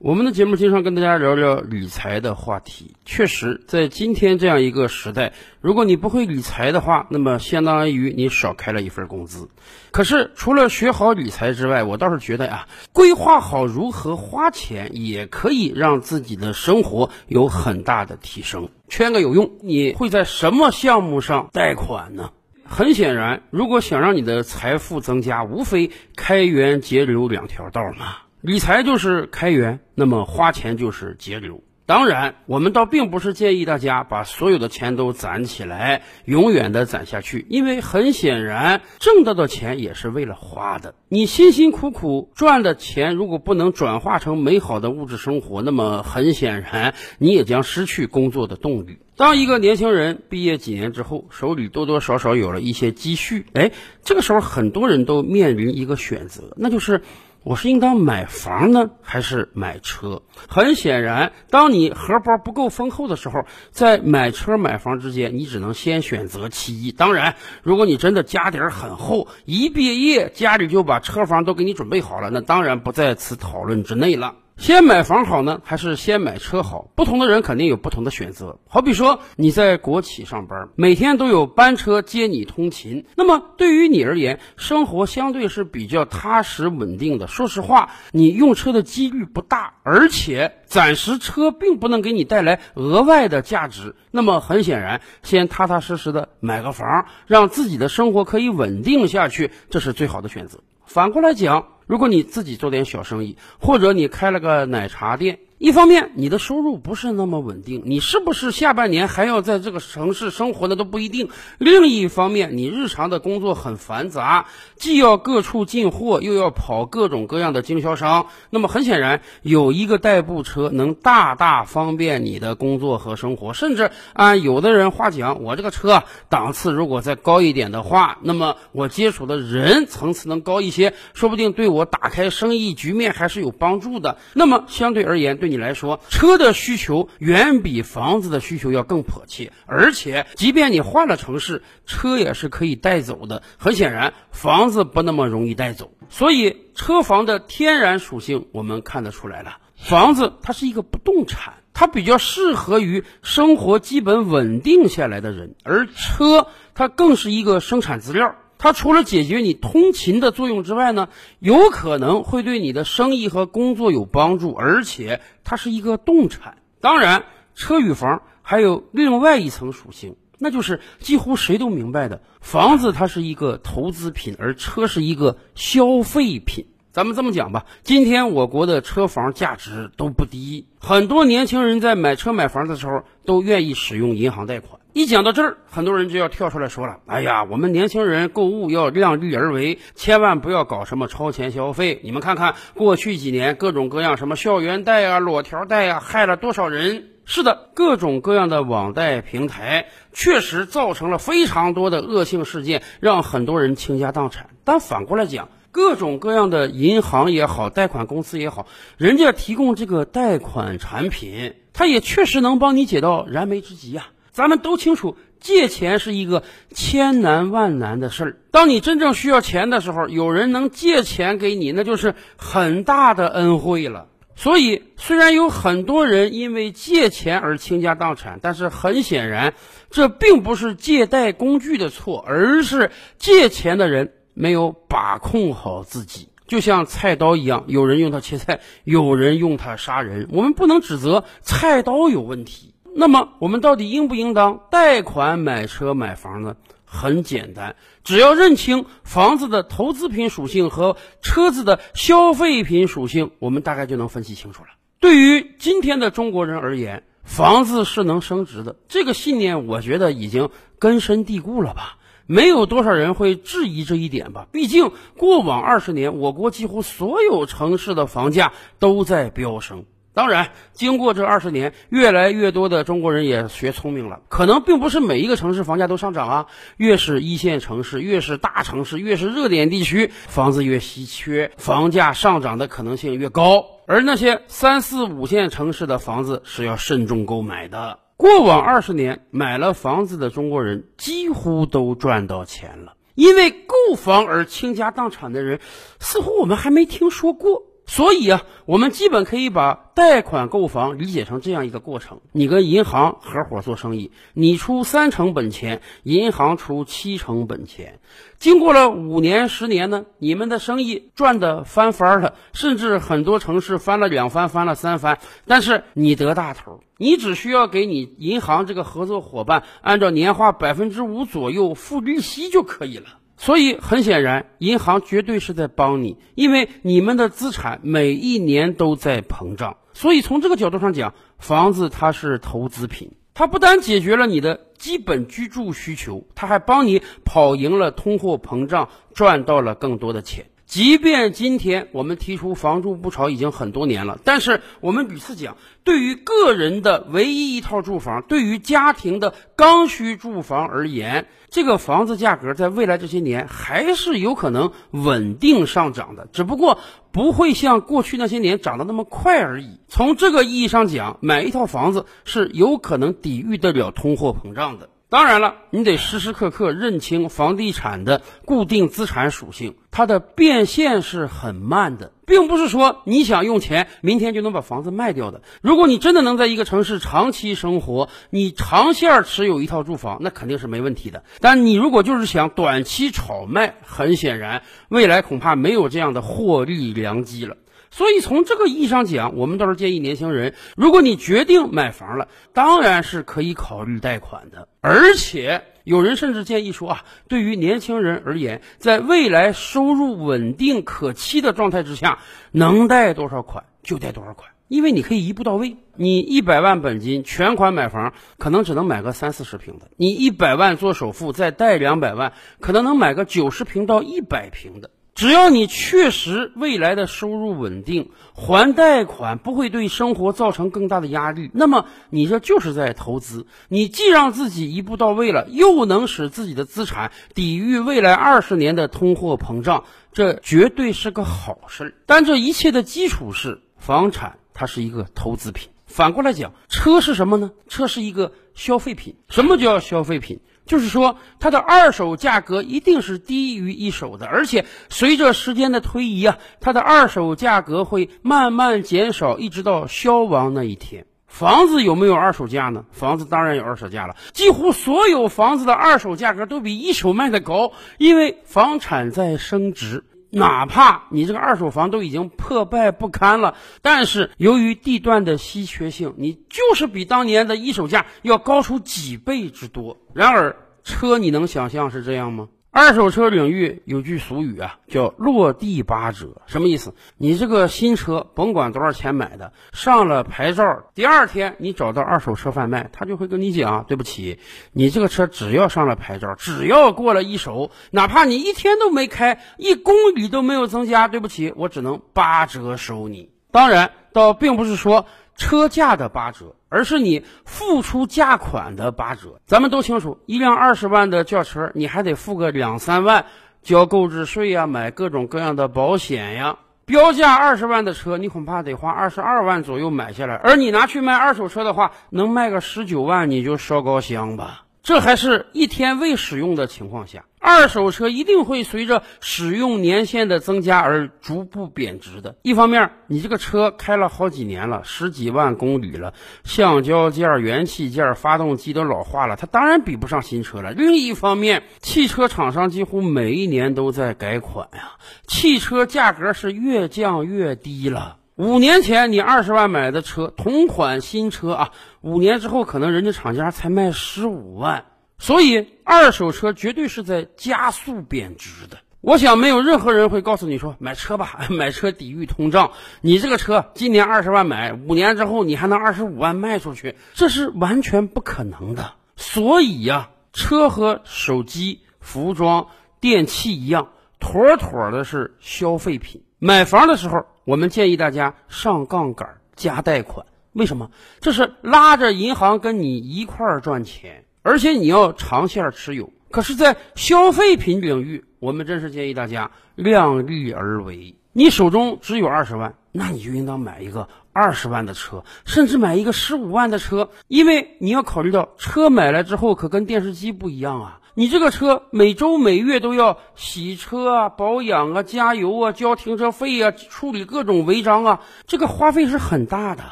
我们的节目经常跟大家聊聊理财的话题。确实，在今天这样一个时代，如果你不会理财的话，那么相当于你少开了一份工资。可是，除了学好理财之外，我倒是觉得呀，规划好如何花钱，也可以让自己的生活有很大的提升。圈个有用，你会在什么项目上贷款呢？很显然，如果想让你的财富增加，无非开源节流两条道嘛。理财就是开源，那么花钱就是节流。当然，我们倒并不是建议大家把所有的钱都攒起来，永远的攒下去，因为很显然，挣到的钱也是为了花的。你辛辛苦苦赚的钱，如果不能转化成美好的物质生活，那么很显然，你也将失去工作的动力。当一个年轻人毕业几年之后，手里多多少少有了一些积蓄，哎，这个时候很多人都面临一个选择，那就是。我是应当买房呢，还是买车？很显然，当你荷包不够丰厚的时候，在买车买房之间，你只能先选择其一。当然，如果你真的家底儿很厚，一毕业家里就把车房都给你准备好了，那当然不在此讨论之内了。先买房好呢，还是先买车好？不同的人肯定有不同的选择。好比说你在国企上班，每天都有班车接你通勤，那么对于你而言，生活相对是比较踏实稳定的。说实话，你用车的几率不大，而且暂时车并不能给你带来额外的价值。那么很显然，先踏踏实实的买个房，让自己的生活可以稳定下去，这是最好的选择。反过来讲。如果你自己做点小生意，或者你开了个奶茶店，一方面你的收入不是那么稳定，你是不是下半年还要在这个城市生活的都不一定；另一方面，你日常的工作很繁杂，既要各处进货，又要跑各种各样的经销商。那么很显然，有一个代步车能大大方便你的工作和生活。甚至按有的人话讲，我这个车档次如果再高一点的话，那么我接触的人层次能高一些，说不定对我。打开生意局面还是有帮助的。那么相对而言，对你来说，车的需求远比房子的需求要更迫切。而且，即便你换了城市，车也是可以带走的。很显然，房子不那么容易带走。所以，车房的天然属性我们看得出来了。房子它是一个不动产，它比较适合于生活基本稳定下来的人，而车它更是一个生产资料。它除了解决你通勤的作用之外呢，有可能会对你的生意和工作有帮助，而且它是一个动产。当然，车与房还有另外一层属性，那就是几乎谁都明白的，房子它是一个投资品，而车是一个消费品。咱们这么讲吧，今天我国的车房价值都不低，很多年轻人在买车买房的时候都愿意使用银行贷款。一讲到这儿，很多人就要跳出来说了：“哎呀，我们年轻人购物要量力而为，千万不要搞什么超前消费。你们看看过去几年各种各样什么校园贷啊、裸条贷啊，害了多少人？是的，各种各样的网贷平台确实造成了非常多的恶性事件，让很多人倾家荡产。但反过来讲，各种各样的银行也好，贷款公司也好，人家提供这个贷款产品，它也确实能帮你解到燃眉之急呀。咱们都清楚，借钱是一个千难万难的事儿。当你真正需要钱的时候，有人能借钱给你，那就是很大的恩惠了。所以，虽然有很多人因为借钱而倾家荡产，但是很显然，这并不是借贷工具的错，而是借钱的人。没有把控好自己，就像菜刀一样，有人用它切菜，有人用它杀人。我们不能指责菜刀有问题。那么，我们到底应不应当贷款买车买房呢？很简单，只要认清房子的投资品属性和车子的消费品属性，我们大概就能分析清楚了。对于今天的中国人而言，房子是能升值的，这个信念，我觉得已经根深蒂固了吧。没有多少人会质疑这一点吧？毕竟过往二十年，我国几乎所有城市的房价都在飙升。当然，经过这二十年，越来越多的中国人也学聪明了，可能并不是每一个城市房价都上涨啊。越是一线城市，越是大城市，越是热点地区，房子越稀缺，房价上涨的可能性越高。而那些三四五线城市的房子是要慎重购买的。过往二十年买了房子的中国人几乎都赚到钱了，因为购房而倾家荡产的人，似乎我们还没听说过。所以啊，我们基本可以把贷款购房理解成这样一个过程：你跟银行合伙做生意，你出三成本钱，银行出七成本钱。经过了五年、十年呢，你们的生意赚得翻番了，甚至很多城市翻了两番、翻了三番。但是你得大头，你只需要给你银行这个合作伙伴按照年化百分之五左右付利息就可以了。所以很显然，银行绝对是在帮你，因为你们的资产每一年都在膨胀。所以从这个角度上讲，房子它是投资品，它不单解决了你的基本居住需求，它还帮你跑赢了通货膨胀，赚到了更多的钱。即便今天我们提出房住不炒已经很多年了，但是我们屡次讲，对于个人的唯一一套住房，对于家庭的刚需住房而言，这个房子价格在未来这些年还是有可能稳定上涨的，只不过不会像过去那些年涨得那么快而已。从这个意义上讲，买一套房子是有可能抵御得了通货膨胀的。当然了，你得时时刻刻认清房地产的固定资产属性，它的变现是很慢的，并不是说你想用钱，明天就能把房子卖掉的。如果你真的能在一个城市长期生活，你长线持有一套住房，那肯定是没问题的。但你如果就是想短期炒卖，很显然，未来恐怕没有这样的获利良机了。所以从这个意义上讲，我们倒是建议年轻人，如果你决定买房了，当然是可以考虑贷款的。而且有人甚至建议说啊，对于年轻人而言，在未来收入稳定可期的状态之下，能贷多少款就贷多少款，因为你可以一步到位。你一百万本金全款买房，可能只能买个三四十平的；你一百万做首付，再贷两百万，可能能买个九十平到一百平的。只要你确实未来的收入稳定，还贷款不会对生活造成更大的压力，那么你这就是在投资。你既让自己一步到位了，又能使自己的资产抵御未来二十年的通货膨胀，这绝对是个好事儿。但这一切的基础是房产，它是一个投资品。反过来讲，车是什么呢？车是一个消费品。什么叫消费品？就是说，它的二手价格一定是低于一手的，而且随着时间的推移啊，它的二手价格会慢慢减少，一直到消亡那一天。房子有没有二手价呢？房子当然有二手价了，几乎所有房子的二手价格都比一手卖的高，因为房产在升值。哪怕你这个二手房都已经破败不堪了，但是由于地段的稀缺性，你就是比当年的一手价要高出几倍之多。然而，车你能想象是这样吗？二手车领域有句俗语啊，叫“落地八折”，什么意思？你这个新车甭管多少钱买的，上了牌照，第二天你找到二手车贩卖，他就会跟你讲：“对不起，你这个车只要上了牌照，只要过了一手，哪怕你一天都没开，一公里都没有增加，对不起，我只能八折收你。”当然，倒并不是说。车价的八折，而是你付出价款的八折。咱们都清楚，一辆二十万的轿车，你还得付个两三万，交购置税呀，买各种各样的保险呀。标价二十万的车，你恐怕得花二十二万左右买下来。而你拿去卖二手车的话，能卖个十九万，你就烧高香吧。这还是一天未使用的情况下。二手车一定会随着使用年限的增加而逐步贬值的。一方面，你这个车开了好几年了，十几万公里了，橡胶件、元器件、发动机都老化了，它当然比不上新车了。另一方面，汽车厂商几乎每一年都在改款呀，汽车价格是越降越低了。五年前你二十万买的车，同款新车啊，五年之后可能人家厂家才卖十五万。所以，二手车绝对是在加速贬值的。我想，没有任何人会告诉你说买车吧，买车抵御通胀。你这个车今年二十万买，五年之后你还能二十五万卖出去，这是完全不可能的。所以呀，车和手机、服装、电器一样，妥妥的是消费品。买房的时候，我们建议大家上杠杆加贷款。为什么？这是拉着银行跟你一块儿赚钱。而且你要长线持有，可是，在消费品领域，我们真是建议大家量力而为。你手中只有二十万，那你就应当买一个二十万的车，甚至买一个十五万的车，因为你要考虑到车买来之后可跟电视机不一样啊。你这个车每周每月都要洗车啊、保养啊、加油啊、交停车费啊、处理各种违章啊，这个花费是很大的。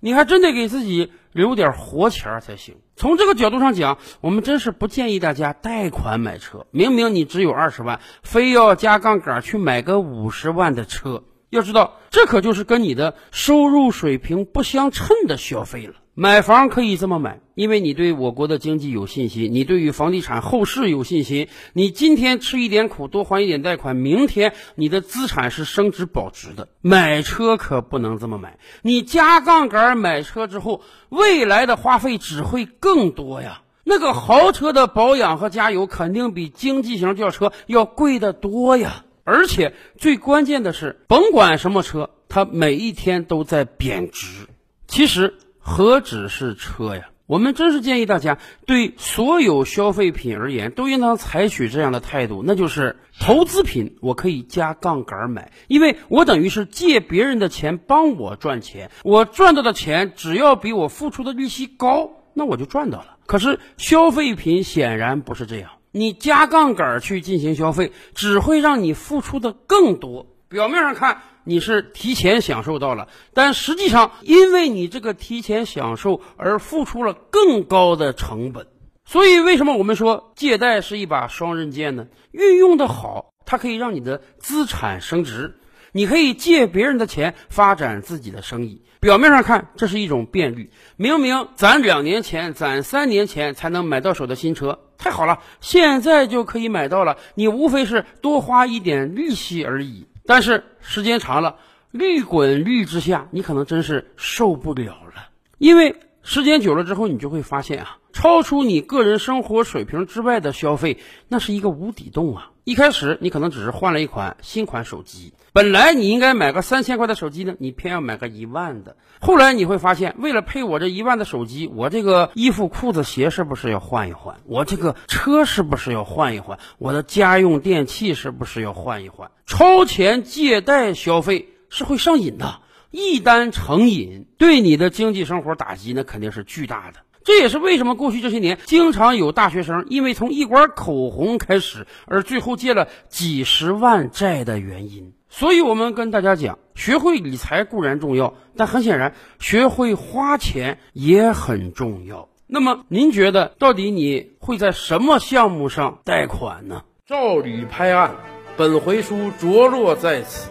你还真得给自己留点活钱儿才行。从这个角度上讲，我们真是不建议大家贷款买车。明明你只有二十万，非要加杠杆去买个五十万的车，要知道这可就是跟你的收入水平不相称的消费了。买房可以这么买，因为你对我国的经济有信心，你对于房地产后市有信心。你今天吃一点苦，多还一点贷款，明天你的资产是升值保值的。买车可不能这么买，你加杠杆买车之后，未来的花费只会更多呀。那个豪车的保养和加油肯定比经济型轿车要贵得多呀。而且最关键的是，甭管什么车，它每一天都在贬值。其实。何止是车呀！我们真是建议大家对所有消费品而言，都应当采取这样的态度，那就是投资品我可以加杠杆买，因为我等于是借别人的钱帮我赚钱，我赚到的钱只要比我付出的利息高，那我就赚到了。可是消费品显然不是这样，你加杠杆去进行消费，只会让你付出的更多。表面上看。你是提前享受到了，但实际上，因为你这个提前享受而付出了更高的成本，所以为什么我们说借贷是一把双刃剑呢？运用的好，它可以让你的资产升值，你可以借别人的钱发展自己的生意。表面上看，这是一种便利，明明攒两年前、攒三年前才能买到手的新车，太好了，现在就可以买到了，你无非是多花一点利息而已。但是时间长了，利滚利之下，你可能真是受不了了。因为时间久了之后，你就会发现啊，超出你个人生活水平之外的消费，那是一个无底洞啊。一开始你可能只是换了一款新款手机，本来你应该买个三千块的手机呢，你偏要买个一万的。后来你会发现，为了配我这一万的手机，我这个衣服、裤子、鞋是不是要换一换？我这个车是不是要换一换？我的家用电器是不是要换一换？超前借贷消费是会上瘾的，一单成瘾，对你的经济生活打击那肯定是巨大的。这也是为什么过去这些年经常有大学生因为从一管口红开始，而最后借了几十万债的原因。所以，我们跟大家讲，学会理财固然重要，但很显然，学会花钱也很重要。那么，您觉得到底你会在什么项目上贷款呢？照理拍案，本回书着落在此。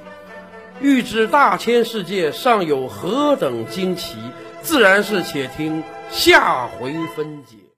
欲知大千世界尚有何等惊奇，自然是且听。下回分解。